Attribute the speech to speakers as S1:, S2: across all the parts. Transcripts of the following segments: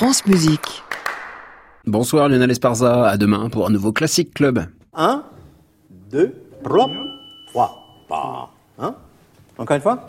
S1: France Musique.
S2: Bonsoir Lionel Esparza, à demain pour un nouveau Classic Club.
S3: 1, 2, 3, 3, Hein? Encore une fois?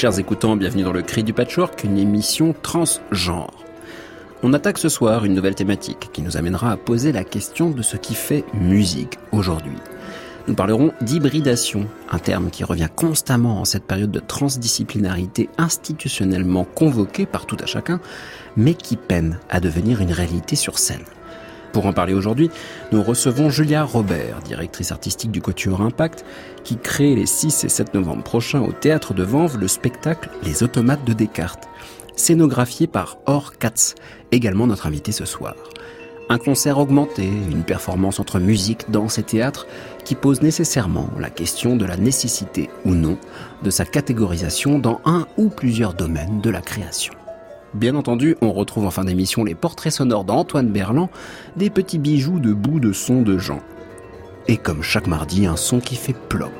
S2: Chers écoutants, bienvenue dans le Cri du Patchwork, une émission transgenre. On attaque ce soir une nouvelle thématique qui nous amènera à poser la question de ce qui fait musique aujourd'hui. Nous parlerons d'hybridation, un terme qui revient constamment en cette période de transdisciplinarité institutionnellement convoquée par tout à chacun, mais qui peine à devenir une réalité sur scène. Pour en parler aujourd'hui, nous recevons Julia Robert, directrice artistique du Quatuor Impact, qui crée les 6 et 7 novembre prochains au Théâtre de Vanves le spectacle Les Automates de Descartes, scénographié par Or Katz, également notre invité ce soir. Un concert augmenté, une performance entre musique, danse et théâtre qui pose nécessairement la question de la nécessité ou non de sa catégorisation dans un ou plusieurs domaines de la création. Bien entendu, on retrouve en fin d'émission les portraits sonores d'Antoine Berland, des petits bijoux de bouts de son de Jean. Et comme chaque mardi, un son qui fait ploc.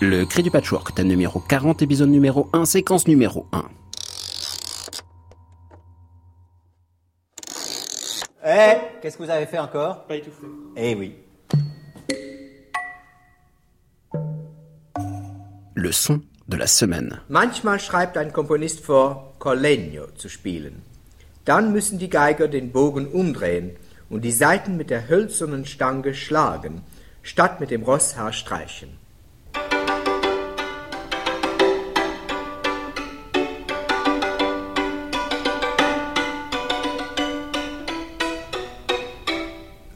S2: Le cri du patchwork, thème numéro 40, épisode numéro 1, séquence numéro 1.
S3: Eh, qu'est-ce que vous avez fait encore?
S4: Pas étouffé.
S3: Eh oui.
S2: Le son de la semaine.
S5: Manchmal schreibt ein Komponist vor, Collegno zu spielen. Dann müssen die Geiger den Bogen umdrehen und die Saiten mit der hölzernen Stange schlagen, statt mit dem Rosshaar streichen.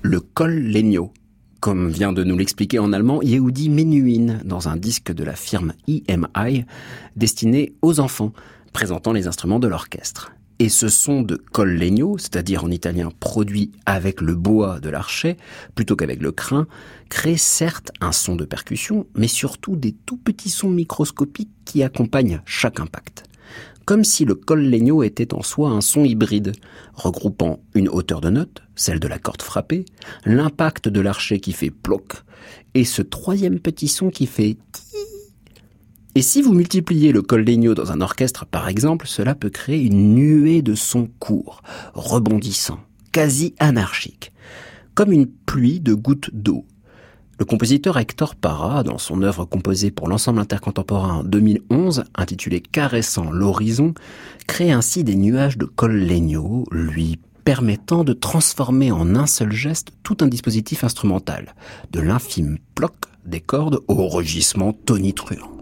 S2: Le col Legno, comme vient de nous l'expliquer en allemand Yehudi Menuhin dans un disque de la firme EMI destiné aux enfants, présentant les instruments de l'orchestre. Et ce son de col legno, c'est-à-dire en italien produit avec le bois de l'archet plutôt qu'avec le crin, crée certes un son de percussion, mais surtout des tout petits sons microscopiques qui accompagnent chaque impact comme si le col legno était en soi un son hybride, regroupant une hauteur de note, celle de la corde frappée, l'impact de l'archet qui fait ploc, et ce troisième petit son qui fait ti. Et si vous multipliez le col legno dans un orchestre, par exemple, cela peut créer une nuée de sons courts, rebondissants, quasi anarchiques, comme une pluie de gouttes d'eau, le compositeur Hector Parra, dans son œuvre composée pour l'ensemble intercontemporain en 2011, intitulée Caressant l'horizon, crée ainsi des nuages de col legno, lui permettant de transformer en un seul geste tout un dispositif instrumental, de l'infime ploc des cordes au rugissement tonitruant.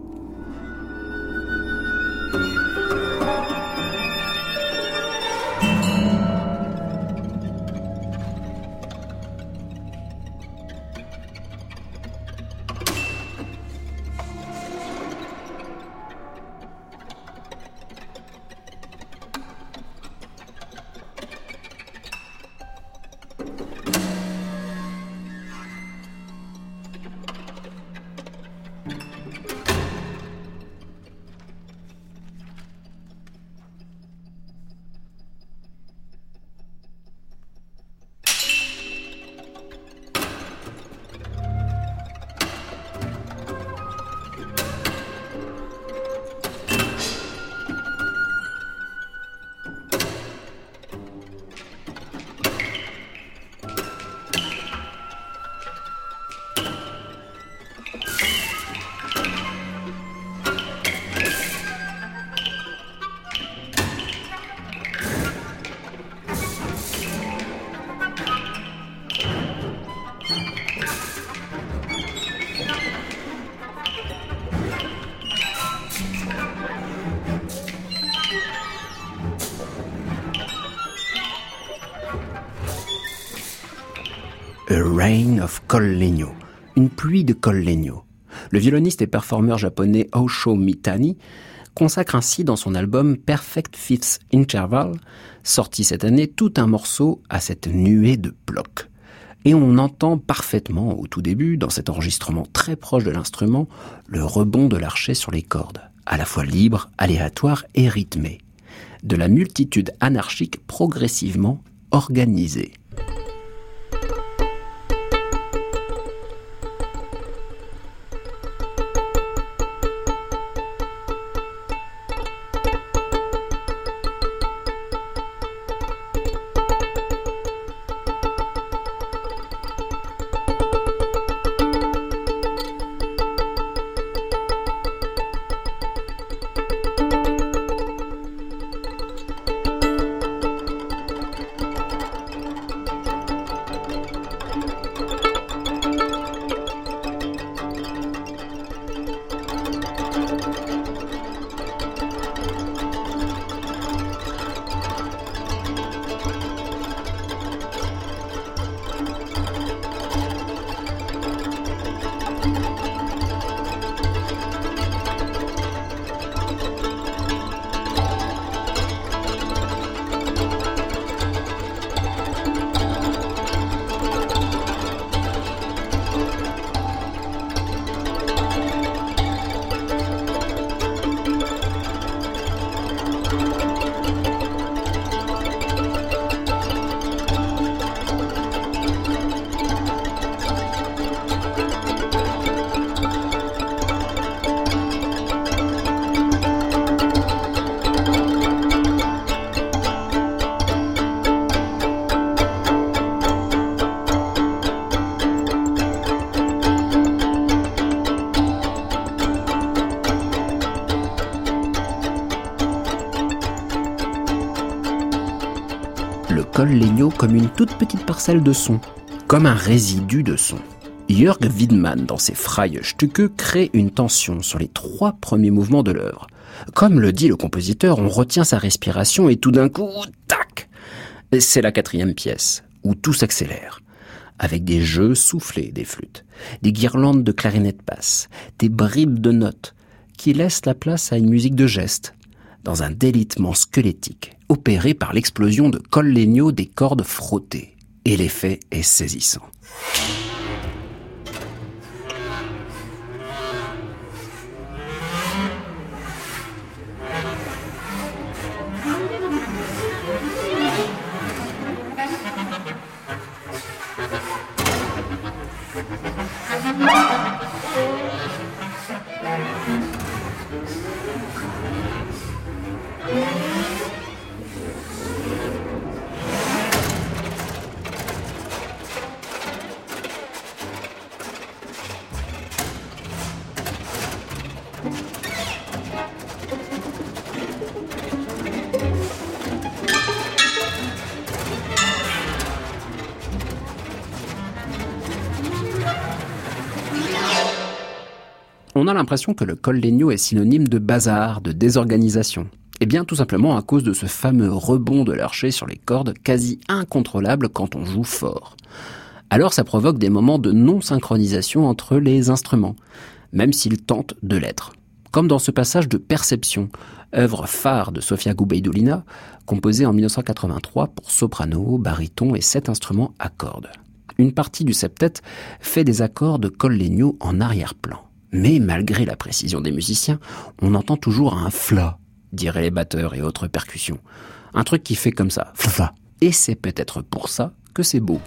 S2: Of une pluie de Col Legno. Le violoniste et performeur japonais Osho Mitani consacre ainsi dans son album Perfect Fifth Interval, sorti cette année, tout un morceau à cette nuée de blocs. Et on entend parfaitement au tout début, dans cet enregistrement très proche de l'instrument, le rebond de l'archet sur les cordes, à la fois libre, aléatoire et rythmé. De la multitude anarchique progressivement organisée. Comme une toute petite parcelle de son, comme un résidu de son. Jörg Widmann, dans ses Freie Stücke, crée une tension sur les trois premiers mouvements de l'œuvre. Comme le dit le compositeur, on retient sa respiration et tout d'un coup, tac C'est la quatrième pièce, où tout s'accélère, avec des jeux soufflés des flûtes, des guirlandes de clarinettes basses, des bribes de notes, qui laissent la place à une musique de gestes, dans un délitement squelettique, opéré par l'explosion de col des cordes frottées. Et l'effet est saisissant. Que le col Legno est synonyme de bazar, de désorganisation. Eh bien, tout simplement à cause de ce fameux rebond de l'archer sur les cordes quasi incontrôlable quand on joue fort. Alors ça provoque des moments de non-synchronisation entre les instruments, même s'ils tentent de l'être. Comme dans ce passage de Perception, œuvre phare de Sofia Goubeidulina, composée en 1983 pour soprano, baryton et sept instruments à cordes. Une partie du septet fait des accords de col Legno en arrière-plan. Mais malgré la précision des musiciens, on entend toujours un fla, diraient les batteurs et autres percussions. Un truc qui fait comme ça, fa. Et c'est peut-être pour ça que c'est beau.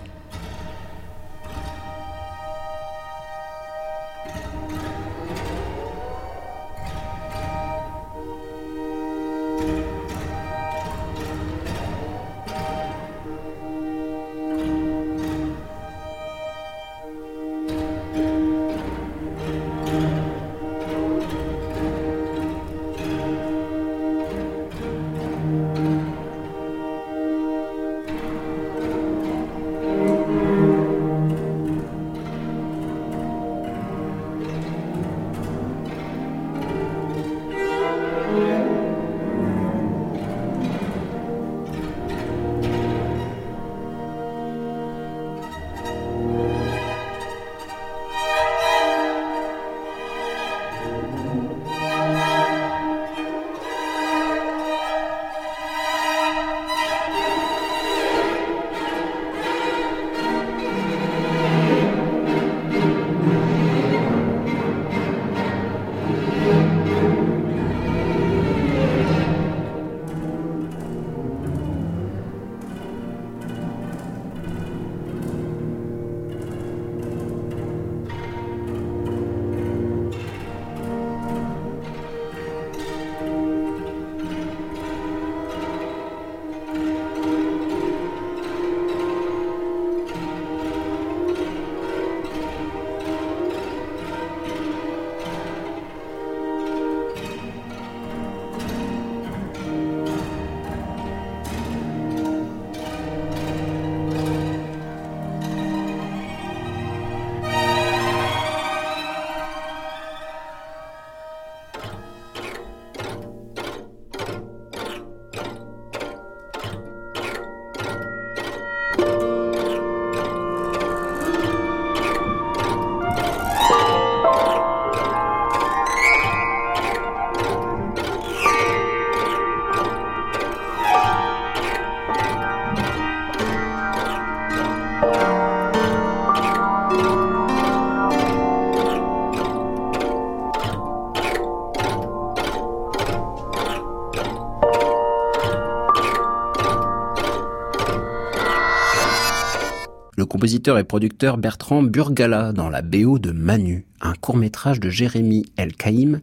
S2: Compositeur et producteur Bertrand Burgala dans la BO de Manu, un court-métrage de Jérémy El Kaïm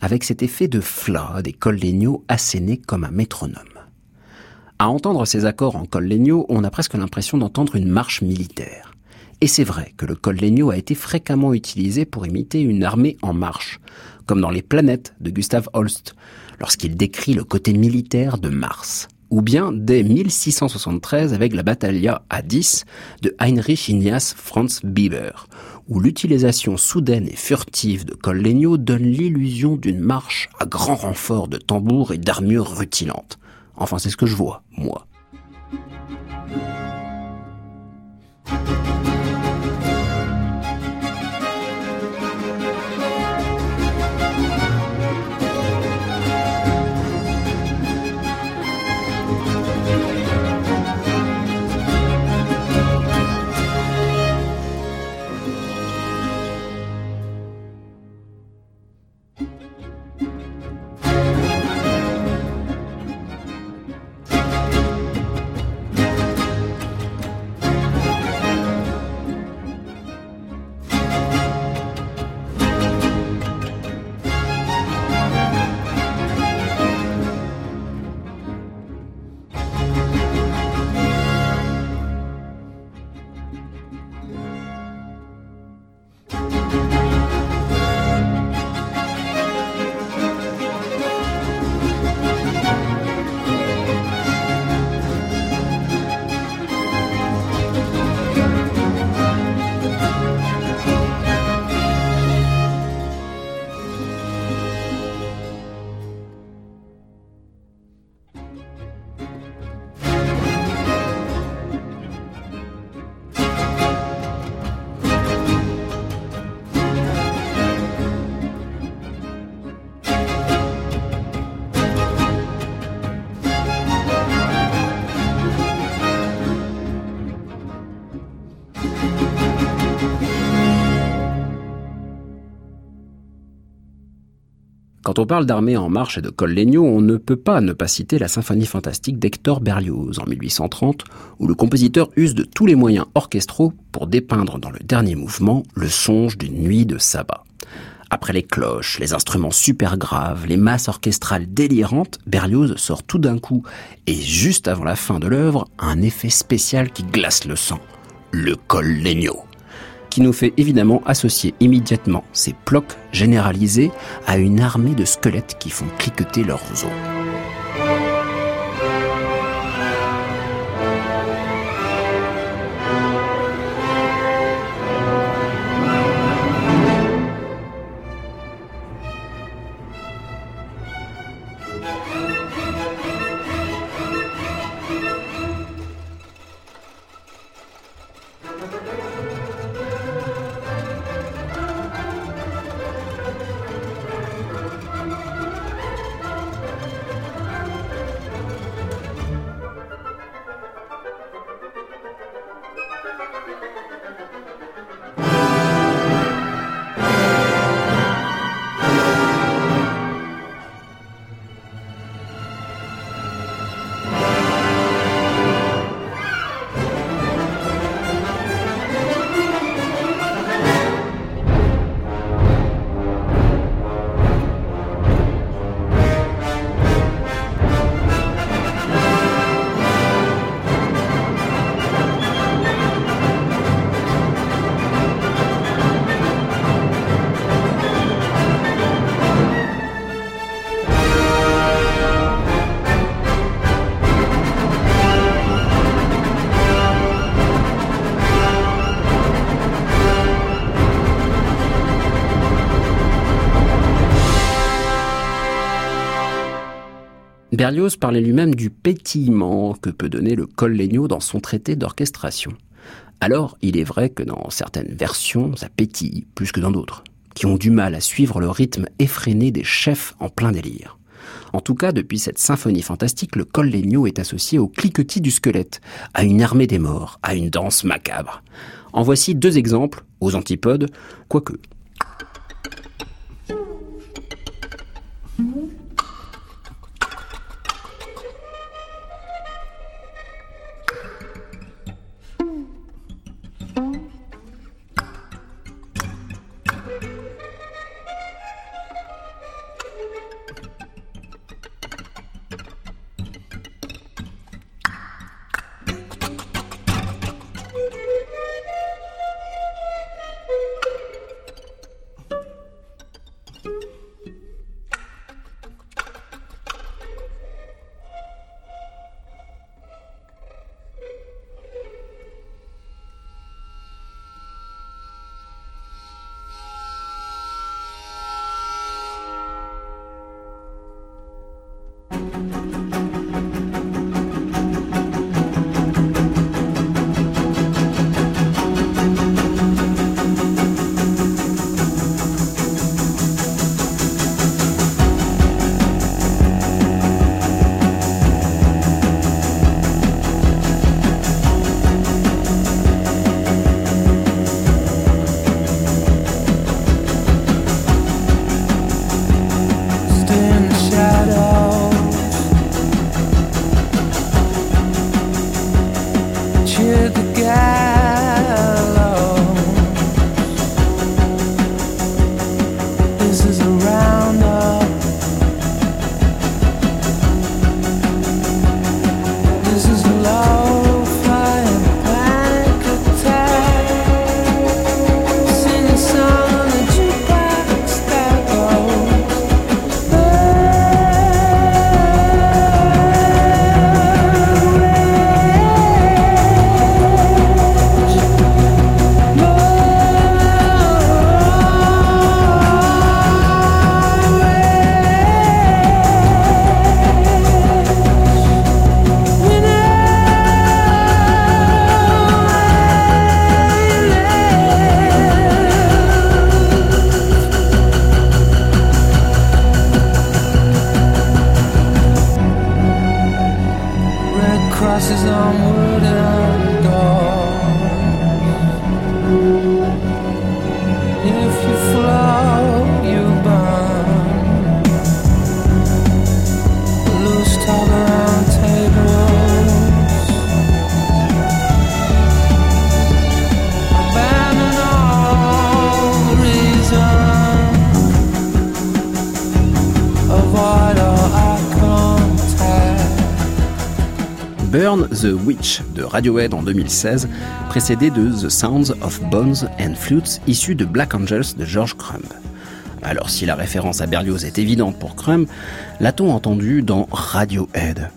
S2: avec cet effet de fla des colléniaux assénés comme un métronome. À entendre ces accords en colléniaux, on a presque l'impression d'entendre une marche militaire. Et c'est vrai que le colléniaux a été fréquemment utilisé pour imiter une armée en marche, comme dans Les planètes de Gustav Holst, lorsqu'il décrit le côté militaire de Mars ou bien dès 1673 avec la Battaglia à 10 de Heinrich Ignaz Franz Bieber, où l'utilisation soudaine et furtive de Collegno donne l'illusion d'une marche à grand renfort de tambours et d'armures rutilantes. Enfin, c'est ce que je vois, moi. Quand on parle d'armée en marche et de Collegno, on ne peut pas ne pas citer la symphonie fantastique d'Hector Berlioz en 1830, où le compositeur use de tous les moyens orchestraux pour dépeindre dans le dernier mouvement le songe d'une nuit de sabbat. Après les cloches, les instruments super graves, les masses orchestrales délirantes, Berlioz sort tout d'un coup, et juste avant la fin de l'œuvre, un effet spécial qui glace le sang. Le Collegno qui nous fait évidemment associer immédiatement ces plocs généralisés à une armée de squelettes qui font cliqueter leurs os. Berlioz parlait lui-même du pétillement que peut donner le Collegno dans son traité d'orchestration. Alors, il est vrai que dans certaines versions, ça pétille plus que dans d'autres, qui ont du mal à suivre le rythme effréné des chefs en plein délire. En tout cas, depuis cette symphonie fantastique, le Collegno est associé au cliquetis du squelette, à une armée des morts, à une danse macabre. En voici deux exemples, aux antipodes, quoique the Witch de Radiohead en 2016, précédé de The Sounds of Bones and Flutes issu de Black Angels de George Crumb. Alors si la référence à Berlioz est évidente pour Crumb, l'a-t-on entendu dans Radiohead?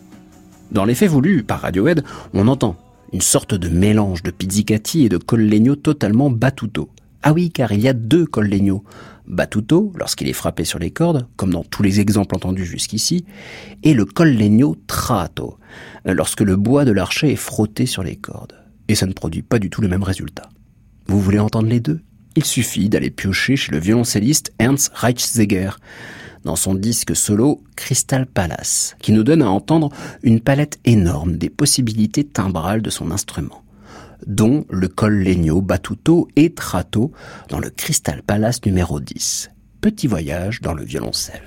S2: Dans l'effet voulu par Radiohead, on entend une sorte de mélange de pizzicati et de collegno totalement batuto. Ah oui, car il y a deux collegno. Batuto, lorsqu'il est frappé sur les cordes, comme dans tous les exemples entendus jusqu'ici, et le collegno trato, lorsque le bois de l'archet est frotté sur les cordes. Et ça ne produit pas du tout le même résultat. Vous voulez entendre les deux? Il suffit d'aller piocher chez le violoncelliste Ernst Reichsegger, dans son disque solo Crystal Palace, qui nous donne à entendre une palette énorme des possibilités timbrales de son instrument dont le collegno, batuto et trato dans le Crystal Palace numéro 10. Petit voyage dans le violoncelle.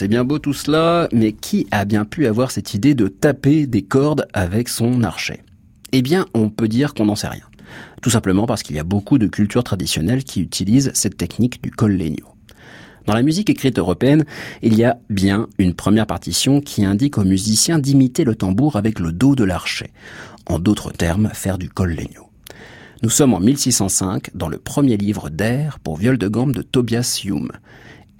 S2: C'est bien beau tout cela, mais qui a bien pu avoir cette idée de taper des cordes avec son archet? Eh bien, on peut dire qu'on n'en sait rien. Tout simplement parce qu'il y a beaucoup de cultures traditionnelles qui utilisent cette technique du collegno. Dans la musique écrite européenne, il y a bien une première partition qui indique aux musiciens d'imiter le tambour avec le dos de l'archet. En d'autres termes, faire du collegno. Nous sommes en 1605 dans le premier livre d'air pour viol de gamme de Tobias Hume.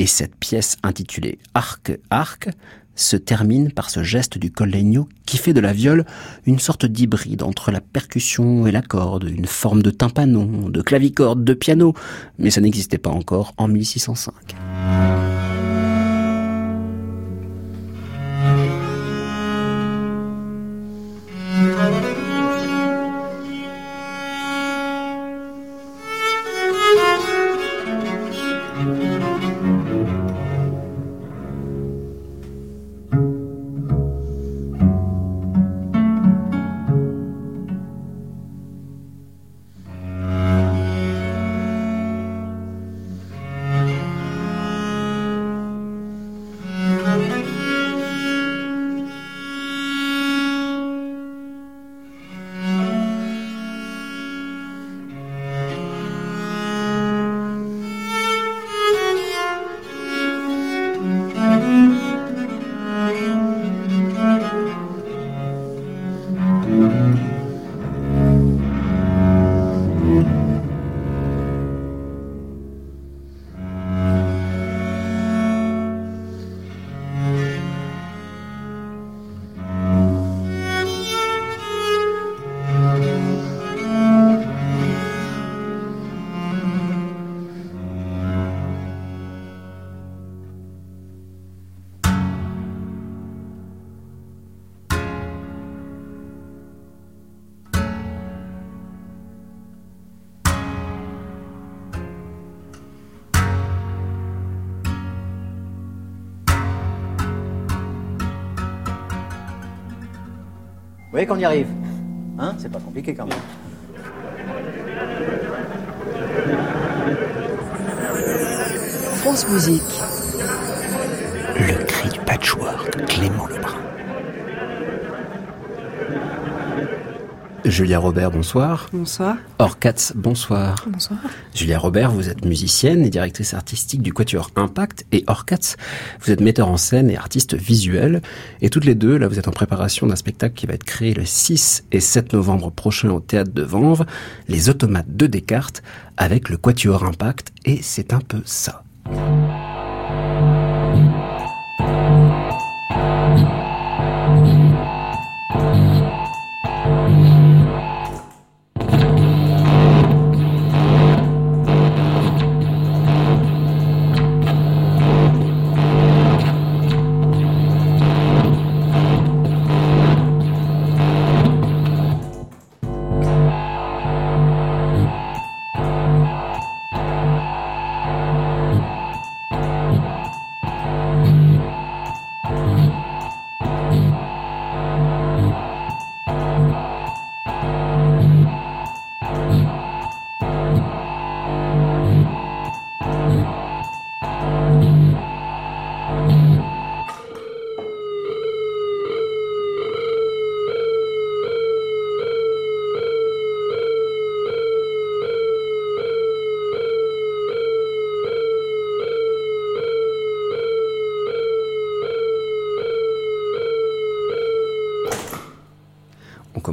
S2: Et cette pièce intitulée Arc Arc se termine par ce geste du collegno qui fait de la viole une sorte d'hybride entre la percussion et la corde, une forme de tympanon, de clavicorde, de piano, mais ça n'existait pas encore en 1605.
S3: Qu'on y arrive. Hein C'est pas compliqué quand même.
S1: France Musique. Le cri du patchwork, Clément Lebrun.
S2: Julia Robert, bonsoir.
S6: Bonsoir.
S2: Orcats, bonsoir.
S6: Bonsoir.
S2: Julia Robert, vous êtes musicienne et directrice artistique du Quatuor Impact et Orcats, vous êtes metteur en scène et artiste visuel. Et toutes les deux, là, vous êtes en préparation d'un spectacle qui va être créé le 6 et 7 novembre prochain au théâtre de Vanves, Les Automates de Descartes, avec le Quatuor Impact. Et c'est un peu ça.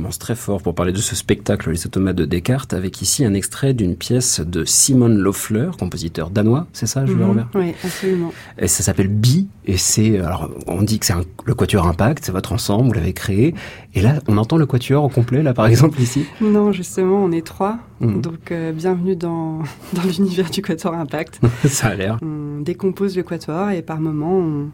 S2: Commence très fort pour parler de ce spectacle Les Automates de Descartes avec ici un extrait d'une pièce de Simon Loeffler, compositeur danois, c'est ça, Julia
S6: Mhm.
S2: Robert
S6: Oui, absolument.
S2: Et ça s'appelle Bi et c'est alors on dit que c'est le Quatuor Impact, c'est votre ensemble, vous l'avez créé et là on entend le Quatuor au complet là par exemple ici.
S6: Non, justement, on est trois.
S2: Mhm.
S6: Donc, euh, bienvenue dans, dans l'univers du Quatuor Impact.
S2: ça a l'air.
S6: On décompose le Quatuor et par moment, on,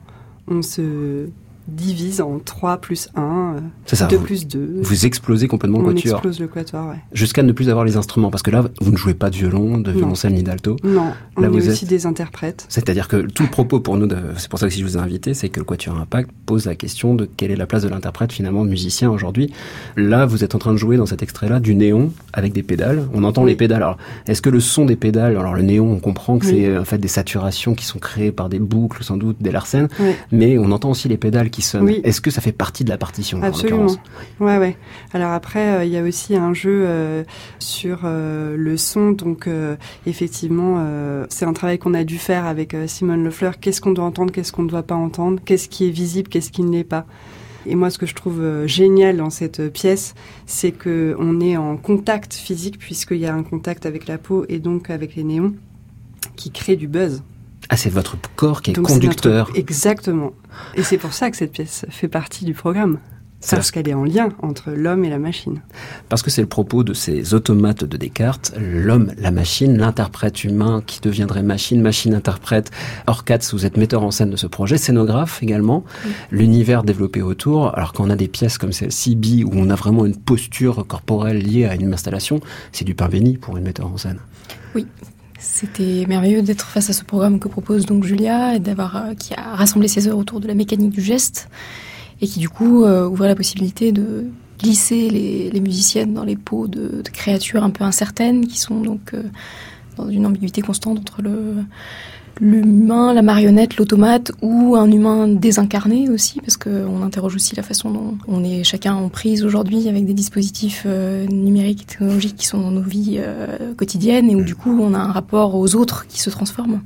S6: on se divise en 3 plus 1,
S2: C'est ça.
S6: 2
S2: vous,
S6: plus 2.
S2: vous explosez complètement le
S6: on
S2: Quatuor
S6: explose le Quatuor, ouais.
S2: jusqu'à ne plus avoir les instruments parce que là vous ne jouez pas de violon, de
S6: Non.
S2: violoncelle ni d'alto.
S6: Non, on
S2: Là,
S6: est
S2: vous
S6: aussi
S2: êtes-
S6: des interprètes.
S2: C'est-à-dire que tout le propos pour nous, de- c'est pour ça que si je vous ai invité, c'est que le Quatuor Impact pose la question de quelle est la place de l'interprète finalement musicien aujourd'hui. Là, vous êtes en train de jouer dans cet extrait-là du néon avec des pédales. On entend
S6: Oui.
S2: les pédales. Alors, est-ce que le son des pédales, alors le néon, on comprend que
S6: Oui.
S2: c'est en fait des saturations qui sont créées par des boucles sans doute, des larcènes,
S6: Ouais.
S2: mais on entend aussi les pédales qui.
S6: Oui.
S2: Est-ce que ça fait partie de la partition en
S6: Absolument.
S2: l'occurrence?
S6: Ouais, ouais. Alors après, euh, il y a aussi un jeu euh, sur euh, le son. Donc, effectivement, c'est un travail qu'on a dû faire avec Simone Lefleur. Qu'est-ce qu'on doit entendre, qu'est-ce qu'on ne doit pas entendre, qu'est-ce qui est visible, qu'est-ce qui ne l'est pas? Et moi, ce que je trouve génial dans cette pièce, c'est que on est en contact physique, puisqu'il y a un contact avec la peau et donc avec les néons, qui crée du buzz.
S2: Ah, c'est votre corps qui est
S6: Donc,
S2: conducteur.
S6: notre- Exactement. Et c'est pour ça que cette pièce fait partie du programme. Parce qu'elle est en lien entre l'homme et la machine.
S2: Parce que c'est le propos de ces automates de Descartes, l'homme, la machine, l'interprète humain qui deviendrait machine, machine interprète. Orcats, vous êtes metteur en scène de ce projet, scénographe également, l'univers développé autour. Alors quand on a des pièces comme celle-ci, où on a vraiment une posture corporelle liée à une installation, c'est du pain béni pour une metteur en scène.
S7: C'était merveilleux d'être face à ce programme que propose donc Julia et d'avoir euh, qui a rassemblé ses heures autour de la mécanique du geste et qui du coup euh, ouvrait la possibilité de glisser les, musiciennes dans les peaux de, de créatures un peu incertaines qui sont donc euh, dans une ambiguïté constante entre le l'humain, la marionnette, l'automate ou un humain désincarné aussi parce qu'on interroge aussi la façon dont on est chacun en prise aujourd'hui avec des dispositifs euh, numériques et technologiques qui sont dans nos vies euh, quotidiennes et où du coup on a un rapport aux autres qui se transforme.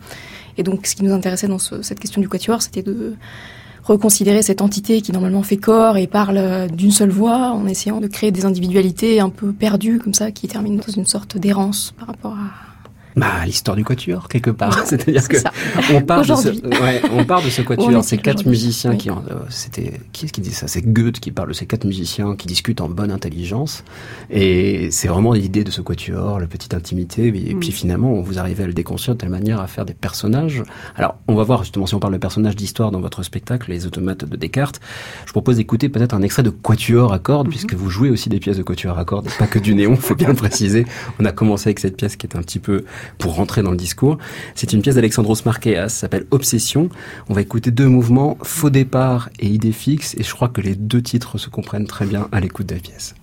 S7: Et donc ce qui nous intéressait dans ce- cette question du quatuor, c'était de reconsidérer cette entité qui normalement fait corps et parle euh, d'une seule voix en essayant de créer des individualités un peu perdues comme ça qui terminent dans une sorte d'errance par rapport à
S2: Bah, l'histoire du quatuor, quelque part. C'est-à-dire
S7: C'est
S2: que
S7: ça.
S2: on part de ce, ouais, on part de ce quatuor, ces quatre musiciens
S7: Oui.
S2: qui, euh, c'était, qui est-ce qui dit ça? C'est Goethe qui parle de ces quatre musiciens qui discutent en bonne intelligence. Et c'est vraiment l'idée de ce quatuor, la petite intimité. Et
S6: Mm.
S2: puis finalement, vous arrivez à le déconstruire de telle manière à faire des personnages. Alors, on va voir justement si on parle de personnages d'histoire dans votre spectacle, Les Automates de Descartes. Je propose d'écouter peut-être un extrait de quatuor à cordes, puisque vous jouez aussi des pièces de quatuor à cordes, pas que du néon, faut bien le préciser. On a commencé avec cette pièce qui est un petit peu pour rentrer dans le discours. C'est une pièce d'Alexandros Marqueas, s'appelle Obsession. On va écouter deux mouvements, Faux départ et Idée fixe, et je crois que les deux titres se comprennent très bien à l'écoute de la pièce.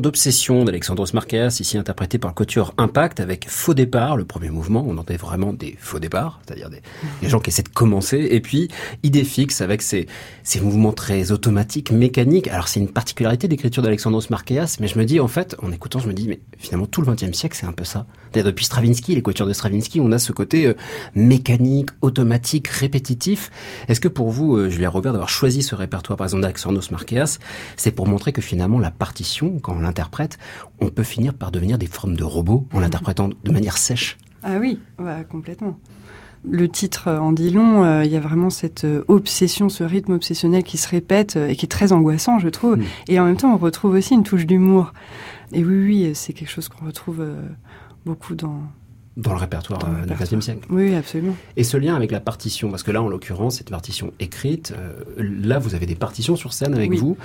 S2: D'obsession d'Alexandros Marqueas, ici interprété par le Couture Impact, avec faux départ, le premier mouvement, on entendait vraiment des faux départs, c'est-à-dire des, des, gens qui essaient de commencer, et puis idée fixe avec ces mouvements très automatiques, mécaniques. Alors c'est une particularité d'écriture d'Alexandros Marqueas, mais je me dis en fait, en écoutant, je me dis, mais finalement tout le XXe siècle c'est un peu ça. D'ailleurs depuis Stravinsky, les coutures de Stravinsky, on a ce côté euh, mécanique, automatique, répétitif. Est-ce que pour vous, euh, Julia Robert, d'avoir choisi ce répertoire par exemple d'Alexandros Marqueas, c'est pour montrer que finalement la partition quand on l'interprète, on peut finir par devenir des formes de robots en l'interprétant de manière sèche?
S6: Ah oui, ouais, complètement. Le titre en dit long, euh, il y a vraiment cette euh, obsession, ce rythme obsessionnel qui se répète euh, et qui est très angoissant, je trouve.
S2: Mm.
S6: Et en même temps, on retrouve aussi une touche d'humour. Et oui, oui, c'est quelque chose qu'on retrouve beaucoup dans,
S2: dans le répertoire
S6: Dans le
S2: euh, du. XXe siècle.
S6: Oui, absolument.
S2: Et ce lien avec la partition, parce que là, en l'occurrence, cette partition écrite, euh, là, vous avez des partitions sur scène avec
S6: Oui.
S2: vous.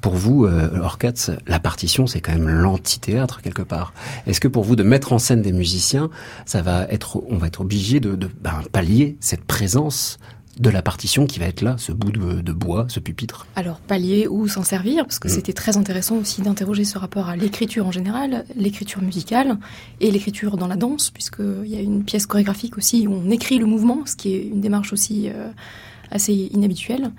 S2: Pour vous, euh, Orcats, la partition, c'est quand même l'antithéâtre quelque part. Est-ce que pour vous, de mettre en scène des musiciens, ça va être, on va être obligé de, de ben, pallier cette présence de la partition qui va être là, ce bout de, de bois, ce pupitre
S7: Alors, pallier ou s'en servir, parce que
S2: Mm.
S7: c'était très intéressant aussi d'interroger ce rapport à l'écriture en général, l'écriture musicale et l'écriture dans la danse, puisqu'il y a une pièce chorégraphique aussi où on écrit le mouvement, ce qui est une démarche aussi euh, assez inhabituelle.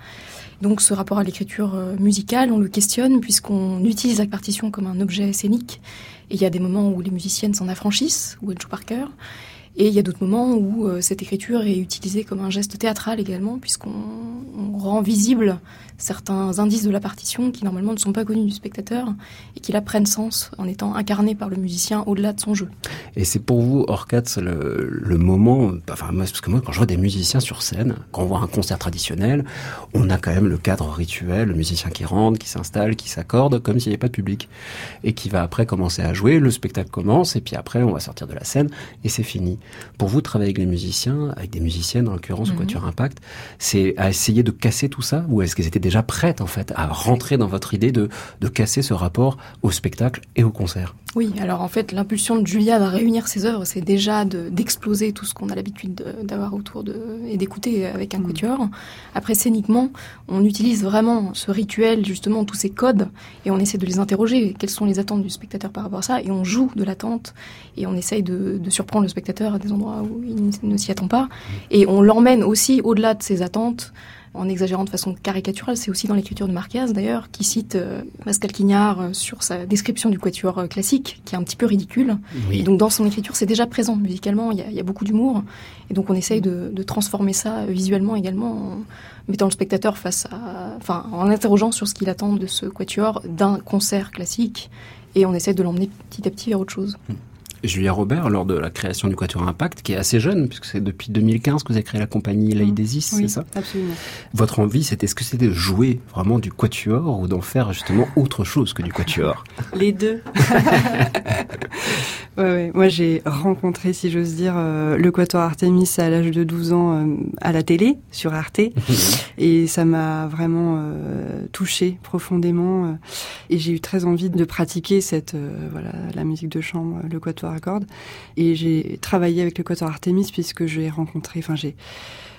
S7: Donc ce rapport à l'écriture euh, musicale, on le questionne puisqu'on utilise la partition comme un objet scénique. Et il y a des moments où les musiciennes s'en affranchissent, où elles jouent par cœur. Et il y a d'autres moments où euh, cette écriture est utilisée comme un geste théâtral également, puisqu'on on rend visible certains indices de la partition qui normalement ne sont pas connus du spectateur et qui là prennent sens en étant incarnés par le musicien au-delà de son jeu.
S2: Et c'est pour vous, Orcats, le, le moment, enfin, moi, parce que moi, quand je vois des musiciens sur scène, quand on voit un concert traditionnel, on a quand même le cadre rituel, le musicien qui rentre, qui s'installe, qui s'accorde, comme s'il n'y avait pas de public. Et qui va après commencer à jouer, le spectacle commence, et puis après, on va sortir de la scène, et c'est fini. Pour vous, travailler avec les musiciens, avec des musiciennes, en l'occurrence, au
S7: Mhm.
S2: Quatuor Impact, c'est à essayer de casser tout ça, ou est-ce qu'elles étaient déjà prêtes, en fait, à rentrer dans votre idée de, de casser ce rapport au spectacle et au concert?
S7: Oui, alors en fait, l'impulsion de Julia à réunir ses œuvres, c'est déjà de- d'exploser tout ce qu'on a l'habitude de- d'avoir autour de et d'écouter avec un quatuor. Après, scéniquement, on utilise vraiment ce rituel, justement, tous ces codes, et on essaie de les interroger. Quelles sont les attentes du spectateur par rapport à ça? Et on joue de l'attente, et on essaye de, de surprendre le spectateur à des endroits où il ne s'y attend pas. Et on l'emmène aussi au-delà de ses attentes en exagérant de façon caricaturale, c'est aussi dans l'écriture de Marquez d'ailleurs, qui cite euh, Pascal Quignard euh, sur sa description du quatuor euh, classique, qui est un petit peu ridicule. Et donc dans son écriture, c'est déjà présent. Musicalement, il y a, il y a beaucoup d'humour, et donc on essaye de, de transformer ça visuellement également, en mettant le spectateur face à, enfin, en l'interrogeant sur ce qu'il attend de ce quatuor d'un concert classique, et on essaie de l'emmener petit à petit vers autre chose.
S2: Julia Robert, lors de la création du Quatuor Impact, qui est assez jeune, puisque c'est depuis 2015 que vous avez créé la compagnie Laïdésis,
S6: Oui,
S2: c'est ça?
S6: absolument.
S2: Votre envie, c'était, est-ce que c'était de jouer vraiment du Quatuor ou d'en faire justement autre chose que du Quatuor?
S6: Les deux. ouais, ouais. Moi, j'ai rencontré, si j'ose dire, euh, le Quatuor Artemis à l'âge de 12 ans euh, à la télé, sur Arte. Et ça m'a vraiment euh, touchée profondément. euh, et j'ai eu très envie de pratiquer cette, voilà, la musique de chambre, le Quatuor à cordes. Et j'ai travaillé avec le Quatuor Artemis puisque j'ai rencontré, enfin, j'ai,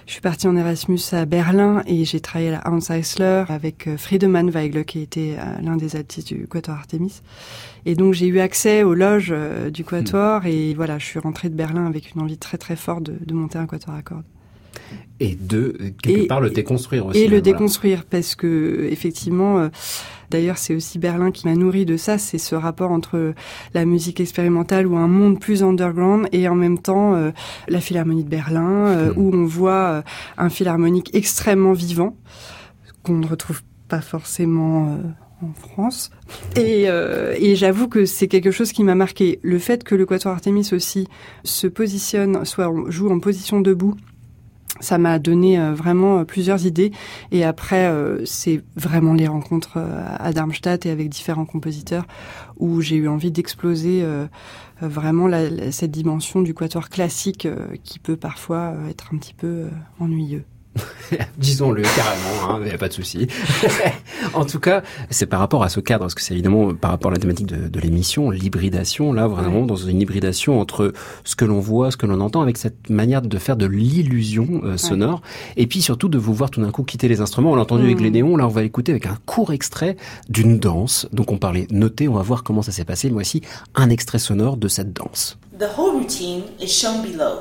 S6: je suis partie en Erasmus à Berlin et j'ai travaillé à la Hans Eisler avec euh, Friedemann Weigl qui était euh, l'un des artistes du Quatuor Artemis. Et donc j'ai eu accès aux loges euh, du Quatuor et voilà, je suis rentrée de Berlin avec une envie très très forte de, de monter un Quatuor à cordes.
S2: Et de, quelque
S6: Et-
S2: part, le déconstruire aussi.
S6: Et le
S2: voilà.
S6: déconstruire parce que effectivement, d'ailleurs c'est aussi Berlin qui m'a nourri de ça, c'est ce rapport entre la musique expérimentale ou un monde plus underground et en même temps euh, la Philharmonie de Berlin euh,
S2: Mhm.
S6: où on voit euh, un philharmonique extrêmement vivant qu'on ne retrouve pas forcément euh, en France. Et, euh, et j'avoue que c'est quelque chose qui m'a marqué. Le fait que le Quatuor Artemis aussi se positionne, soit on joue en position debout, ça m'a donné euh, vraiment euh, plusieurs idées. Et après, euh, c'est vraiment les rencontres à Darmstadt et avec différents compositeurs où j'ai eu envie d'exploser vraiment cette dimension du quatuor classique qui peut parfois être un petit peu ennuyeux.
S2: Disons-le carrément, il n'y a pas de souci. en tout cas, c'est par rapport à ce cadre, parce que c'est évidemment par rapport à la thématique de, de l'émission, l'hybridation, là vraiment dans une hybridation entre ce que l'on voit, ce que l'on entend, avec cette manière de faire de l'illusion euh, sonore, et puis surtout de vous voir tout d'un coup quitter les instruments. On l'a entendu avec
S6: Mhm.
S2: les néons, là on va écouter avec un court extrait d'une danse. Donc on parlait noté, on va voir comment ça s'est passé. Moi aussi, un extrait sonore de cette danse.
S8: The whole routine is shown below.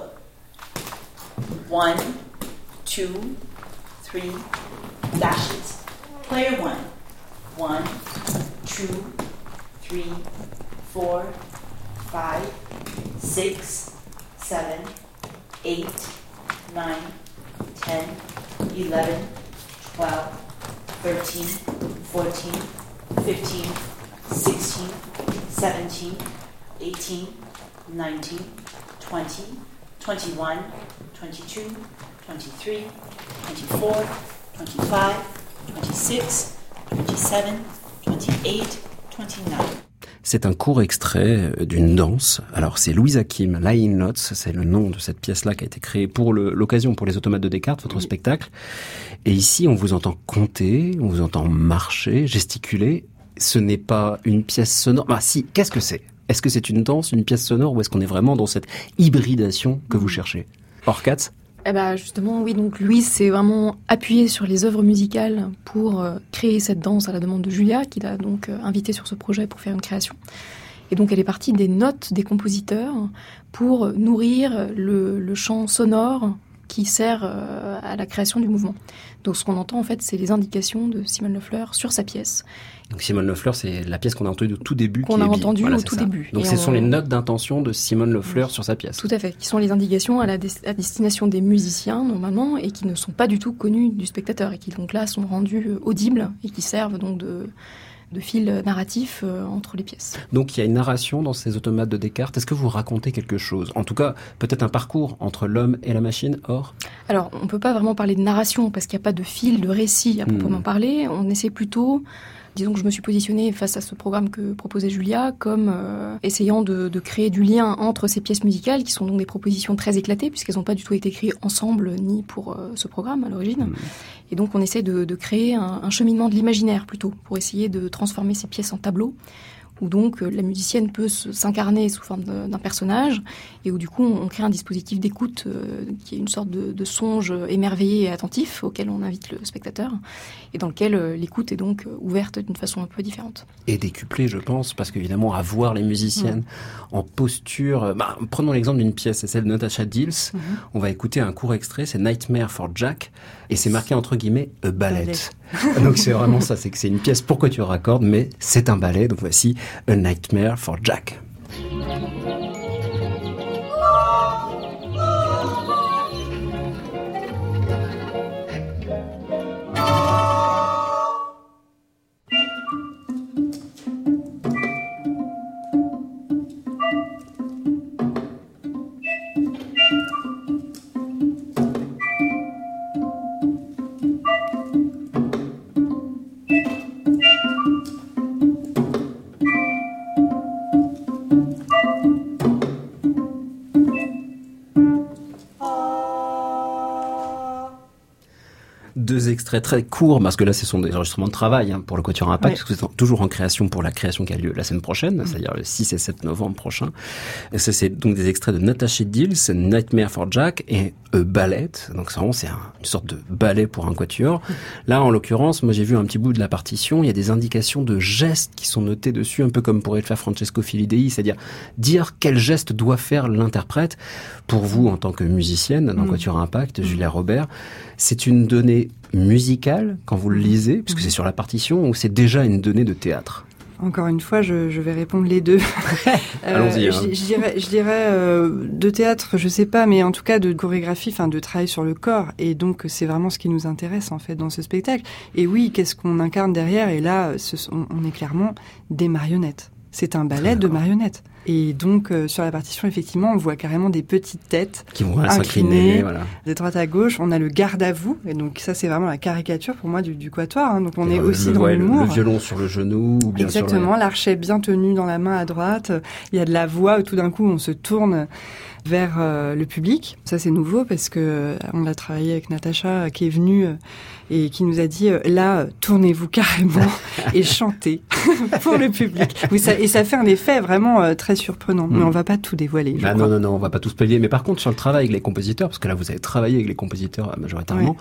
S8: One, two, three, dashes. Player one. One, two, three, four, five, six, seven, eight, nine, ten, eleven, twelve, thirteen, fourteen, fifteen, sixteen, seventeen, eighteen, 19, 20, 21, 22, 23, 24, 25, 26, 27, 28, 29.
S2: C'est un court extrait euh, d'une danse. Alors c'est Louise Hakim, Lying Lots, c'est le nom de cette pièce-là qui a été créée pour l'occasion, pour les automates de Descartes, votre spectacle. Et ici, on vous entend compter, on vous entend marcher, gesticuler. Ce n'est pas une pièce sonore. Bah si, qu'est-ce que c'est? Est-ce que c'est une danse, une pièce sonore, ou est-ce qu'on est vraiment dans cette hybridation que vous cherchez? Orcats
S7: Eh ben justement, oui, donc Louise s'est vraiment appuyée sur les œuvres musicales pour euh, créer cette danse à la demande de Julia, qui l'a donc euh, invitée sur ce projet pour faire une création. Et donc elle est partie des notes des compositeurs pour nourrir le, le chant sonore qui sert euh, à la création du mouvement. Donc ce qu'on entend en fait, c'est les indications de Simone Lefleur sur sa pièce.
S2: Donc Simone Lefleur, c'est la pièce qu'on a entendue au tout début.
S7: Qu'on a entendue
S2: Voilà,
S7: au tout
S2: ça.
S7: début.
S2: Donc
S7: Et
S2: ce
S7: on-
S2: sont les notes d'intention de Simone Lefleur sur sa pièce.
S7: Tout à fait, qui sont les indications à la des- à destination des musiciens normalement et qui ne sont pas du tout connues du spectateur et qui donc là sont rendues euh, audibles et qui servent donc de, de fil narratif euh, entre les pièces.
S2: Donc il y a une narration dans ces automates de Descartes. Est-ce que vous racontez quelque chose? En tout cas, peut-être un parcours entre l'homme et la machine. Or,
S7: Alors on peut pas vraiment parler de narration parce qu'il n'y a pas de fil de récit à proprement
S2: Hmm.
S7: parler. On essaie plutôt Disons que je me suis positionnée face à ce programme que proposait Julia comme euh, essayant de, de créer du lien entre ces pièces musicales qui sont donc des propositions très éclatées puisqu'elles n'ont pas du tout été créées ensemble ni pour euh, ce programme à l'origine.
S2: Hmm.
S7: Et donc on essaie de, de créer un, un cheminement de l'imaginaire plutôt pour essayer de transformer ces pièces en tableaux où donc euh, la musicienne peut s'incarner sous forme d'un personnage et où du coup on, on crée un dispositif d'écoute euh, qui est une sorte de, de songe émerveillé et attentif auquel on invite le spectateur et dans lequel euh, l'écoute est donc ouverte d'une façon un peu différente.
S2: et décuplé, je pense, parce qu'évidemment, à voir les musiciennes en posture. Bah, prenons l'exemple d'une pièce, c'est celle de Natasha Dills. On va écouter un court extrait, c'est Nightmare for Jack, et c'est marqué entre guillemets a ballet. Donc c'est vraiment ça, c'est que c'est une pièce pour que tu raccordes, mais c'est un ballet. Donc voici A Nightmare for Jack. Extraits très courts, parce que là, ce sont des enregistrements de travail hein, pour le Quatuor Impact, parce que êtes toujours en création pour la création qui a lieu la semaine prochaine, c'est-à-dire le 6 et 7 novembre prochain. C'est donc des extraits de Natasha Dills, Nightmare for Jack et A Ballet. Donc c'est c'est un- une sorte de ballet pour un quatuor. Là, en l'occurrence, moi j'ai vu un petit bout de la partition, il y a des indications de gestes qui sont notés dessus, un peu comme pourrait le faire Francesco Filidei, c'est-à-dire dire quel geste doit faire l'interprète. Pour vous, en tant que musicienne dans Quatuor Impact, Julia Robert, c'est une donnée musicale quand vous le lisez, puisque c'est sur la partition, ou c'est déjà une donnée de théâtre
S6: Encore une fois, je, je vais répondre les deux.
S2: Allons-y, hein.
S6: Je, je dirais, je dirais euh, de théâtre, je sais pas, mais en tout cas de chorégraphie, enfin de travail sur le corps. Et donc c'est vraiment ce qui nous intéresse en fait dans ce spectacle. Et oui, qu'est-ce qu'on incarne derrière? Et là, ce on est clairement des marionnettes. C'est un ballet de marionnettes. Et donc euh, sur la partition, effectivement, on voit carrément des petites têtes
S2: qui vont s'incliner. Voilà.
S6: de droite à gauche. On a le garde à vous. Et donc ça, c'est vraiment la caricature pour moi du, du quatuor. hein. Donc on est
S2: Le-
S6: aussi
S2: le,
S6: dans
S2: ouais,
S6: l'humour.
S2: le violon sur le genou, ou bien
S6: Exactement, l'archet bien tenu dans la main à droite. Il y a de la voix où tout d'un coup on se tourne vers euh, le public. Ça c'est nouveau parce que euh, on l'a travaillé avec Natacha euh, qui est venue et qui nous a dit là tournez-vous carrément et chantez pour le public. Oui, ça, et ça fait un effet vraiment très surprenant. Mais
S2: Mm.
S6: on va pas tout dévoiler.
S2: Bah non, non, non, on va pas tous payer. Mais par contre, sur le travail avec les compositeurs, parce que là, vous avez travaillé avec les compositeurs majoritairement,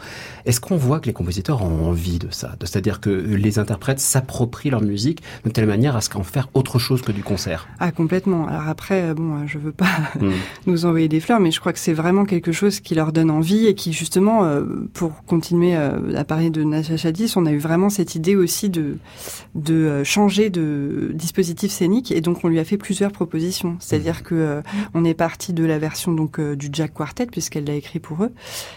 S2: est-ce qu'on voit que les compositeurs ont envie de ça? De- C'est-à-dire que les interprètes s'approprient leur musique de telle manière à ce qu'en faire autre chose que du concert?
S6: Ah complètement. Alors après, bon, je veux pas
S2: Mm.
S6: nous envoyer des fleurs, mais je crois que c'est vraiment quelque chose qui leur donne envie et qui justement, euh, pour continuer euh, à parler de Natasha Diss, on a eu vraiment cette idée aussi de de euh, changer de dispositif scénique et donc on lui a fait plusieurs propositions. C'est-à-dire que on est parti de la version donc du Jack Quartet puisqu'elle l'a écrit pour eux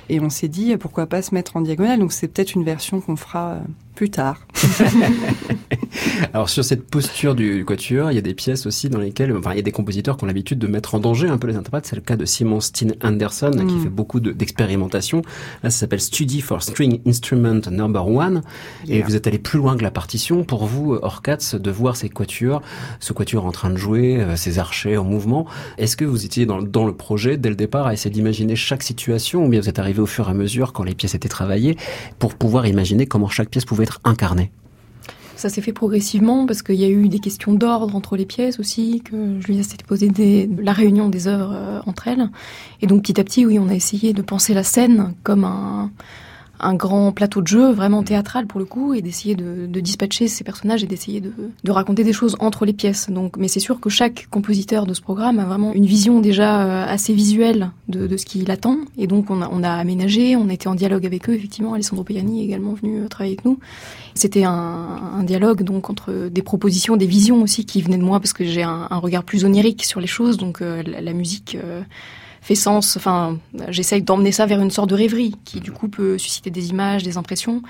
S6: et on s'est dit pourquoi pas se mettre en diagonale. Donc c'est peut-être une version qu'on fera plus tard.
S2: Alors sur cette posture du quatuor, il y a des pièces aussi dans lesquelles, enfin, il y a des compositeurs qui ont l'habitude de mettre en danger un peu les interprètes. C'est le cas de Simon Steen Anderson qui
S6: Mm.
S2: fait beaucoup de- d'expérimentation. Là, ça s'appelle Study for String Instrument Number One. Et vous êtes allé plus loin que la partition. Pour vous, Orcats, de voir ces quatuors, ce quatuor en train de jouer, euh, ces archers en mouvement. Est-ce que vous étiez dans, dans le projet dès le départ à essayer d'imaginer chaque situation, ou bien vous êtes arrivé au fur et à mesure quand les pièces étaient travaillées pour pouvoir imaginer comment chaque pièce pouvait être incarnée?
S7: Ça s'est fait progressivement parce qu'il y a eu des questions d'ordre entre les pièces aussi, que Julia s'était posé des, la réunion des œuvres euh, entre elles. Et donc petit à petit, oui, on a essayé de penser la scène comme un, un grand plateau de jeu, vraiment théâtral pour le coup, et d'essayer de, dispatcher ces personnages et d'essayer de, raconter des choses entre les pièces. Donc, mais c'est sûr que chaque compositeur de ce programme a vraiment une vision déjà euh, assez visuelle de, ce qu'il attend, et donc on a, on a aménagé, on été en dialogue avec eux, effectivement, Alessandro Pagani est également venu euh, travailler avec nous. C'était un, dialogue donc entre des propositions, des visions aussi qui venaient de moi parce que j'ai un, regard plus onirique sur les choses, donc euh, la, musique fait sens. Enfin, j'essaye d'emmener ça vers une sorte de rêverie qui du coup peut susciter des images, des impressions,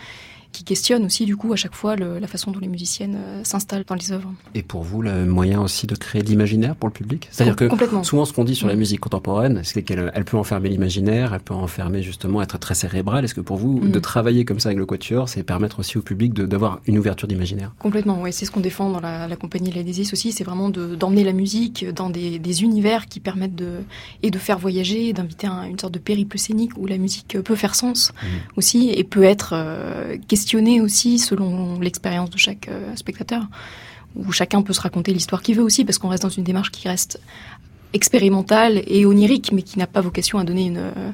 S7: qui questionnent aussi du coup à chaque fois le- la façon dont les musiciennes euh, s'installent dans les œuvres.
S2: Et pour vous, le moyen aussi de créer de l'imaginaire pour le public? C'est-à-dire que
S7: Complètement.
S2: souvent ce qu'on dit sur la
S7: Mm.
S2: musique contemporaine, c'est qu'elle elle peut enfermer l'imaginaire, elle peut enfermer justement être très cérébrale. Est-ce que pour vous,
S7: Mm.
S2: de travailler comme ça avec le quatuor, c'est permettre aussi au public d'avoir une ouverture d'imaginaire?
S7: Complètement, oui, c'est ce qu'on défend dans la, la compagnie Désis aussi, c'est vraiment de- d'emmener la musique dans des, des univers qui permettent de et de faire voyager, d'inviter un- une sorte de périple scénique où la musique peut faire sens aussi et peut être euh, questionnée aussi selon l'expérience de chaque euh, spectateur, où chacun peut se raconter l'histoire qu'il veut aussi, parce qu'on reste dans une démarche qui reste expérimentale et onirique, mais qui n'a pas vocation à donner une, euh,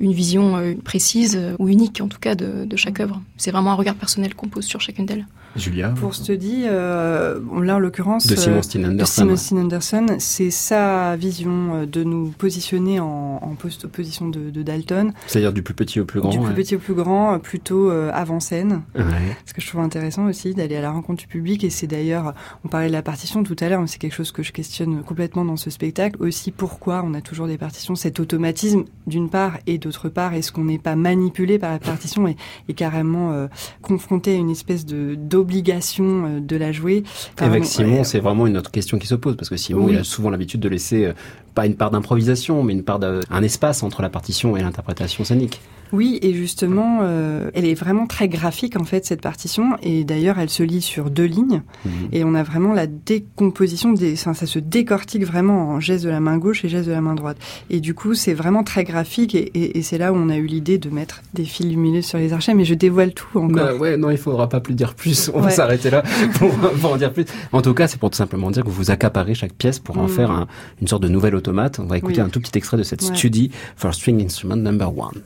S7: vision euh, précise ou unique en tout cas de, de chaque œuvre. C'est vraiment un regard personnel qu'on pose sur chacune d'elles.
S2: Julia
S6: Pour ce dit, euh, là en l'occurrence,
S2: De Simon
S6: euh,
S2: Steen
S6: de
S2: Anderson.
S6: Simon Steen Anderson, c'est sa vision euh, de nous positionner en, en post-opposition de, de Dalton,
S2: C'est-à-dire du plus petit au plus grand
S6: du plus
S2: ouais.
S6: petit au plus grand, euh, plutôt avant-scène.
S2: Ouais.
S6: Ce que je trouve intéressant aussi d'aller à la rencontre du public et c'est d'ailleurs, on parlait de la partition tout à l'heure, mais c'est quelque chose que je questionne complètement dans ce spectacle. Aussi pourquoi on a toujours des partitions, cet automatisme d'une part et d'autre part, est-ce qu'on n'est pas manipulé par la partition et, et carrément euh, confronté à une espèce de euh, de la jouer.
S2: Avec Simon, c'est vraiment une autre question qui se pose parce que Simon,
S6: Oui.
S2: il a souvent l'habitude de laisser euh, pas une part d'improvisation, mais une part d'un un espace entre la partition et l'interprétation scénique.
S6: Oui, et justement, euh, elle est vraiment très graphique en fait cette partition, et d'ailleurs elle se lit sur deux lignes,
S2: Mhm.
S6: et on a vraiment la décomposition des, enfin, ça se décortique vraiment en geste de la main gauche et geste de la main droite. Et du coup, c'est vraiment très graphique, et, et- et c'est là où on a eu l'idée de mettre des fils lumineux sur les archets, mais je dévoile tout encore.
S2: Bah ouais, non, il faudra pas plus dire plus. On va s'arrêter là pour, pour en dire plus. En tout cas, c'est pour tout simplement dire que vous accaparez chaque pièce pour en
S6: Mm.
S2: faire un- une sorte de nouvel On va écouter
S6: Oui.
S2: un tout petit extrait de cette
S6: Ouais.
S2: Study for String Instrument Number One.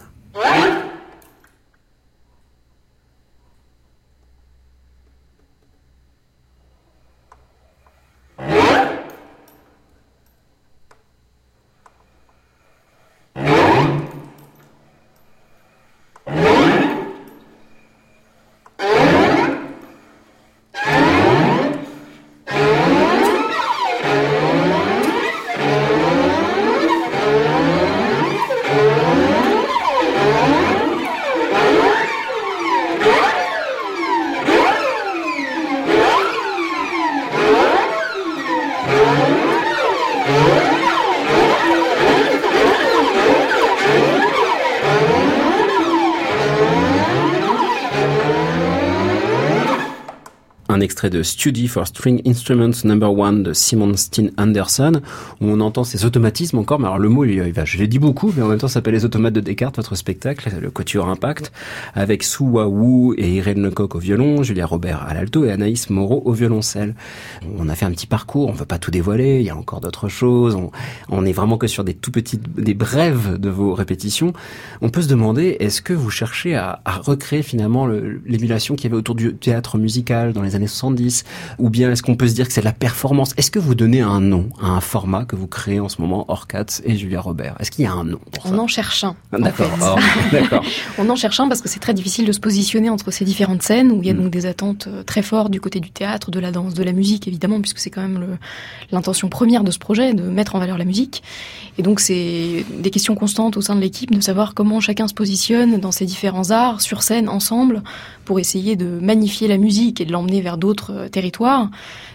S2: De Study for String Instruments Number One de Simon Steen Anderson, où on entend ces automatismes encore, mais alors le mot, il, va, je l'ai dit beaucoup, mais en même temps, ça s'appelle les automates de Descartes, votre spectacle, le Quatuor Impact, avec Su Wu et Irène Lecoq au violon, Julia Robert à l'alto et Anaïs Moreau au violoncelle. On a fait un petit parcours, on veut pas tout dévoiler, il y a encore d'autres choses, on, on est vraiment que sur des tout petits, des brèves de vos répétitions. On peut se demander, est-ce que vous cherchez à, à recréer finalement le- l'émulation qu'il y avait autour du théâtre musical dans les années 70 Ou bien est-ce qu'on peut se dire que c'est de la performance? Est-ce que vous donnez un nom à un format que vous créez en ce moment, Orcats et Julia Robert? Est-ce qu'il y a un nom pour ça?
S7: On en cherche un. en
S2: D'accord,
S7: fait.
S2: D'accord.
S7: On en cherche un parce que c'est très difficile de se positionner entre ces différentes scènes où il y a
S2: Mm.
S7: donc des attentes euh, très fortes du côté du théâtre, de la danse, de la musique évidemment, puisque c'est quand même l'intention première de ce projet, de mettre en valeur la musique. Et donc c'est des questions constantes au sein de l'équipe de savoir comment chacun se positionne dans ces différents arts, sur scène, ensemble, pour essayer de magnifier la musique et de l'emmener vers d'autres euh, territoires,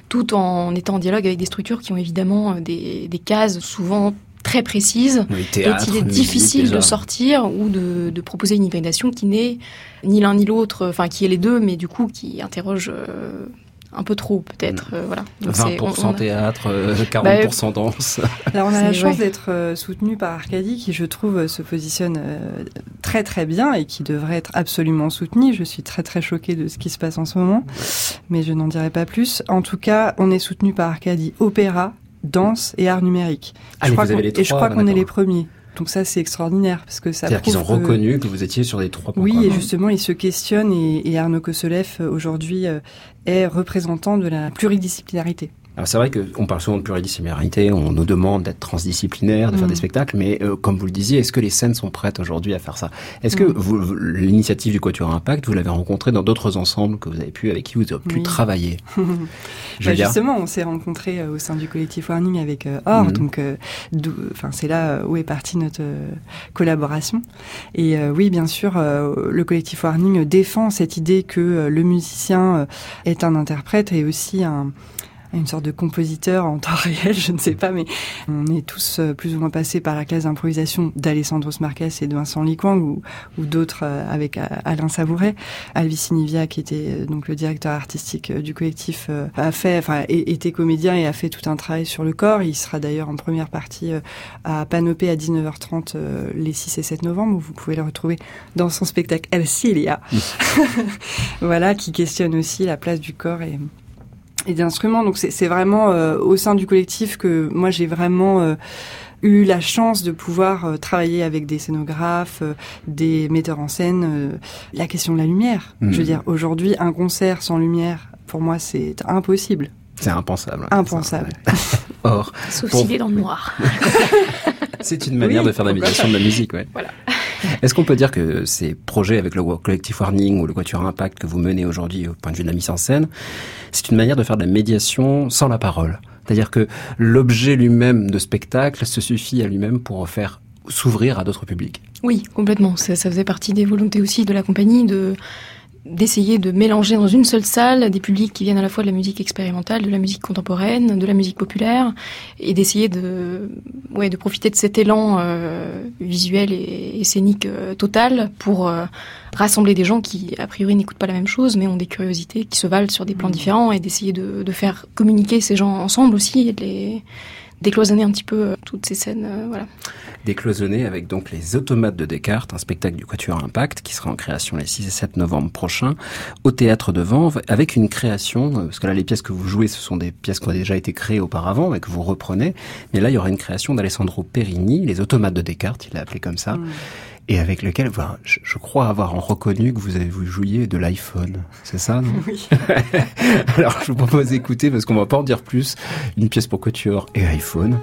S7: tout en étant en dialogue avec des structures qui ont évidemment euh, des, des cases souvent très précises
S2: Oui,
S7: il est difficile de sortir ou de, de proposer une hybridation qui n'est ni l'un ni l'autre, enfin qui est les deux, mais du coup qui interroge euh, un peu trop peut-être. euh, voilà. Donc c'est-
S2: 20%
S7: on- on a-
S2: théâtre, euh, 40% danse.
S6: Alors on a la chance
S7: ouais.
S6: d'être euh, soutenu par Arcadie qui je trouve se positionne euh, très très bien et qui devrait être absolument soutenu. Je suis très très choquée de ce qui se passe en ce moment, mais je n'en dirai pas plus. En tout cas, on est soutenu par Arcadie opéra, danse et art numérique.
S2: Ah,
S6: je crois qu'on-
S2: les
S6: et je
S2: trois,
S6: crois qu'on est les premiers. Donc ça c'est extraordinaire parce que ça
S2: C'est-à-dire qu'ils ont
S6: que-
S2: reconnu que vous étiez sur les trois
S6: Oui,
S2: programmes.
S6: et justement, il se questionne et, et Arnaud Koselev, euh, aujourd'hui, euh, est représentant de la pluridisciplinarité.
S2: Alors c'est vrai qu'on parle souvent de pluridisciplinarité, on nous demande d'être transdisciplinaire, de faire
S6: Mm.
S2: des spectacles, mais euh, comme vous le disiez, est-ce que les scènes sont prêtes aujourd'hui à faire ça? Est-ce que
S6: Mm.
S2: l'initiative du Quatuor Impact, vous l'avez rencontrée dans d'autres ensembles que vous avez pu, avec qui vous avez pu
S6: Oui.
S2: travailler?
S6: Bah, justement, on s'est rencontrés euh, au sein du collectif Warning avec euh, Or,
S2: Mhm. donc,
S6: enfin c'est là euh, où est partie notre euh, collaboration. Et euh, oui, bien sûr, euh, le collectif Warning défend cette idée que euh, le musicien euh, est un interprète et aussi un une sorte de compositeur en temps réel, je ne sais pas, mais on est tous euh, plus ou moins passés par la classe d'improvisation d'Alessandro Marques et de Vincent Liquang ou, ou d'autres euh, avec euh, Alain Savouret. Alvis Sinivia, qui était donc le directeur artistique du collectif, a fait, enfin, était comédien et a fait tout un travail sur le corps. Il sera d'ailleurs en première partie à Panopée à 19h30 euh, les 6 et 7 novembre, où vous pouvez le retrouver dans son spectacle El Cilia. voilà, qui questionne aussi la place du corps et et d'instruments. Donc c'est vraiment euh, au sein du collectif que moi j'ai vraiment euh, eu la chance de pouvoir euh, travailler avec des scénographes, euh, des metteurs en scène. euh, la question de la lumière.
S2: Mhm.
S6: Je veux dire, aujourd'hui, un concert sans lumière, pour moi, c'est impossible.
S2: C'est impensable.
S6: Impensable.
S2: Or,
S7: Sauf
S2: Pour-
S7: s'il est dans le noir.
S2: c'est une manière
S6: Oui,
S2: de faire de la médiation de la musique, ouais.
S7: Voilà.
S2: Est-ce qu'on peut dire que ces projets avec le collectif Warning ou le Quatuor Impact que vous menez aujourd'hui au point de vue de la mise en scène, c'est une manière de faire de la médiation sans la parole? C'est-à-dire que l'objet lui-même de spectacle se suffit à lui-même pour faire s'ouvrir à d'autres publics.
S7: Oui, complètement. Ça, ça faisait partie des volontés aussi de la compagnie de d'essayer de mélanger dans une seule salle des publics qui viennent à la fois de la musique expérimentale, de la musique contemporaine, de la musique populaire, et d'essayer de, ouais, de profiter de cet élan euh, visuel et, et scénique euh, total pour euh, rassembler des gens qui, a priori, n'écoutent pas la même chose, mais ont des curiosités qui se valent sur des plans différents, et d'essayer de, de faire communiquer ces gens ensemble aussi, et de les décloisonner un petit peu euh, toutes ces scènes, euh, voilà.
S2: Décloisonné avec donc les automates de Descartes, un spectacle du Quatuor Impact qui sera en création les 6 et 7 novembre prochains au théâtre de Vanves avec une création, euh, parce que là les pièces que vous jouez ce sont des pièces qui ont déjà été créées auparavant et que vous reprenez, mais là il y aura une création d'Alessandro Perini, les automates de Descartes, il l'a appelé comme ça.
S6: Mm.
S2: Et avec lequel, enfin, je, je crois avoir reconnu que vous avez vous jouiez de l'iPhone, c'est ça non?
S6: Oui.
S2: Alors je vous propose d'écouter parce qu'on va pas en dire plus. Une pièce pour Quatuor et iPhone.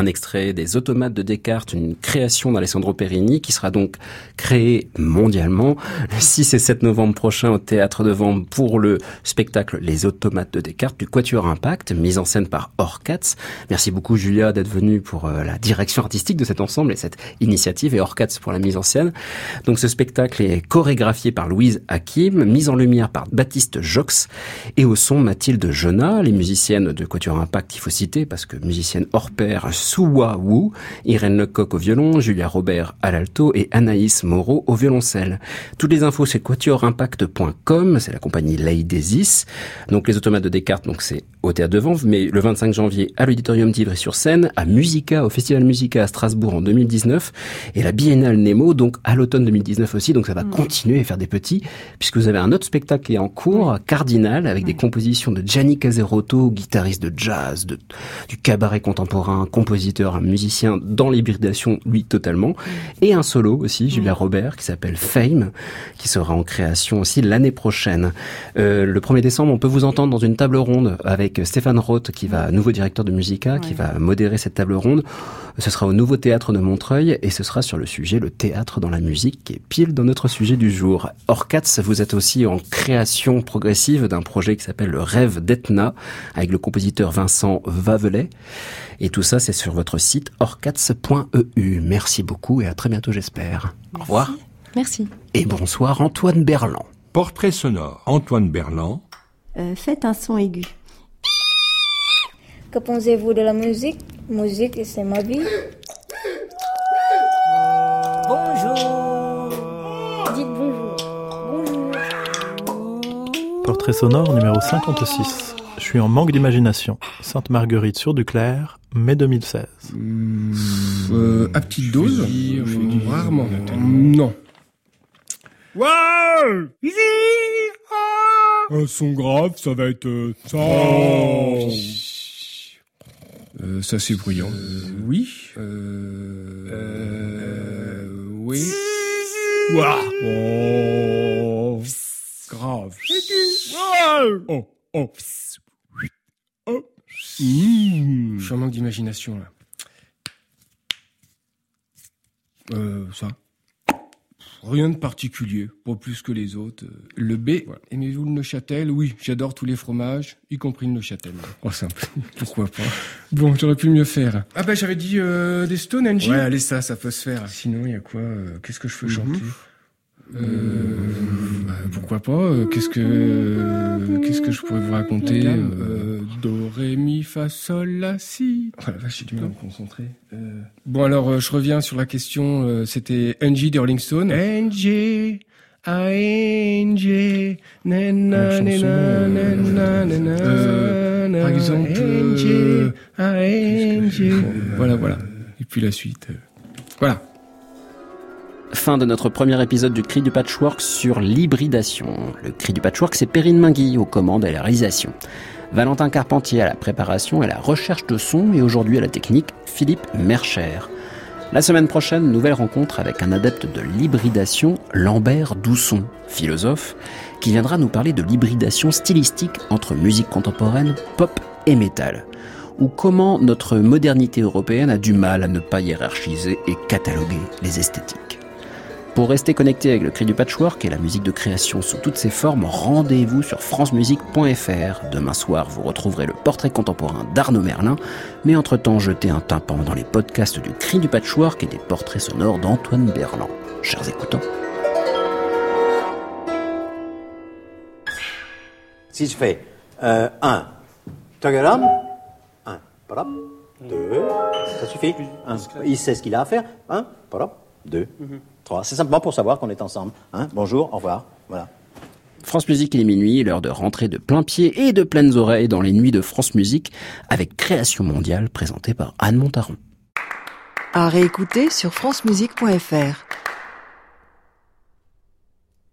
S2: Un extrait des Automates de Descartes, une création d'Alessandro Perini qui sera donc créée mondialement le 6 et 7 novembre prochain au Théâtre de Vente pour le spectacle Les Automates de Descartes du Quatuor Impact, mise en scène par Orcats. Merci beaucoup Julia d'être venue pour euh, la direction artistique de cet ensemble et cette initiative et Orcats pour la mise en scène. Donc ce spectacle est chorégraphié par Louise Hakim, mise en lumière par Baptiste Jox et au son Mathilde Jonat, les musiciennes de Quatuor Impact, il faut citer parce que musicienne hors pair Suwa Wu, Irène Lecoq au violon, Julia Robert à l'alto et Anaïs Moreau au violoncelle. Toutes les infos c'est quatuorimpact.com, c'est la compagnie Leidesis. Donc les automates de Descartes, donc c'est au théâtre de Vanves, mais le 25 janvier à l'auditorium d'Ivry-sur-Seine, à Musica, au Festival Musica à Strasbourg en 2019, et la Biennale Nemo, donc à l'automne 2019 aussi, donc ça va continuer à faire des petits, puisque vous avez un autre spectacle qui est en cours, Cardinal, avec des compositions de Gianni Caserotto, guitariste de jazz, de, du cabaret contemporain, compositeur, un musicien dans l'hybridation, lui totalement, et un solo aussi, Julia Robert, qui s'appelle Fame, qui sera en création aussi l'année prochaine. Euh, le 1er décembre, on peut vous entendre dans une table ronde avec Stéphane Roth, qui va, nouveau directeur de Musica, qui va modérer cette table ronde. Ce sera au Nouveau Théâtre de Montreuil et ce sera sur le sujet le théâtre dans la musique, qui est pile dans notre sujet du jour. Orcats, vous êtes aussi en création progressive d'un projet qui s'appelle Le Rêve d'Etna, avec le compositeur Vincent Vavelet. Et tout ça, c'est sur votre site orcats.eu. Merci beaucoup et à très bientôt, j'espère. Au revoir.
S7: Merci.
S2: Et bonsoir, Antoine Berland.
S9: Portrait sonore, Antoine Berland.
S10: Euh, faites un son aigu.
S11: Que pensez-vous de la musique? Musique, c'est ma vie.
S12: Bonjour.
S11: Dites bonjour.
S13: Portrait sonore numéro 56. Je suis en manque d'imagination. Sainte-Marguerite sur Duclair, mai 2016.
S14: Euh, à petite dose Rarement. Non. Ouais Un son grave, ça va être euh, ça. Euh, ça c'est bruyant. oui. Euh, oui. Ouah. Oh. Grave. Oh. Oh. Oh. Mmh. Je suis en manque d'imagination là. Euh, ça. Rien de particulier, pas plus que les autres. Le B, aimez-vous le Neuchâtel? Oui, j'adore tous les fromages, y compris le Neuchâtel. Oh, simple, pourquoi pas? Bon, j'aurais pu mieux faire. Ah bah j'avais dit euh, des Stonehenge Ouais, allez ça, ça peut se faire. Sinon, il y a quoi euh, Qu'est-ce que je peux chanter? euh, euh, bah, pourquoi pas euh, Qu'est-ce que euh, qu'est-ce que je pourrais vous raconter Do ré mi fa sol la si. Ah, oh la vache, j'ai du mal à me concentrer. Bon alors, je reviens sur la question. C'était Angie des Rolling Stones. Angie. ANG. Par exemple. Euh, ANG. Voilà, voilà. Et puis la suite. Voilà.
S2: Fin de notre premier épisode du Cri du Patchwork sur l'hybridation. Le Cri du Patchwork, c'est Perrine Mingui aux commandes et à la réalisation. Valentin Carpentier à la préparation et à la recherche de son et aujourd'hui à la technique, Philippe Mercher. La semaine prochaine, nouvelle rencontre avec un adepte de l'hybridation, Lambert Dousson, philosophe, qui viendra nous parler de l'hybridation stylistique entre musique contemporaine, pop et métal ou comment notre modernité européenne a du mal à ne pas hiérarchiser et cataloguer les esthétiques. Pour rester connecté avec le cri du patchwork et la musique de création sous toutes ses formes, rendez-vous sur francemusique.fr. Demain soir, vous retrouverez le portrait contemporain d'Arnaud Merlin, mais entre-temps, jetez un tympan dans les podcasts du cri du patchwork et des portraits sonores d'Antoine Berland. Chers écoutants.
S3: Si je fais 1, tagaram, 1, parap, 2, ça suffit. Un, il sait ce qu'il a à faire. 1, parap, 2, 3. C'est simplement pour savoir qu'on est ensemble. Hein Bonjour, au revoir. Voilà.
S2: France Musique, il est minuit, l'heure de rentrer de plein pied et de pleines oreilles dans les nuits de France Musique avec Création mondiale présentée par Anne Montaron.
S15: À réécouter sur francemusique.fr.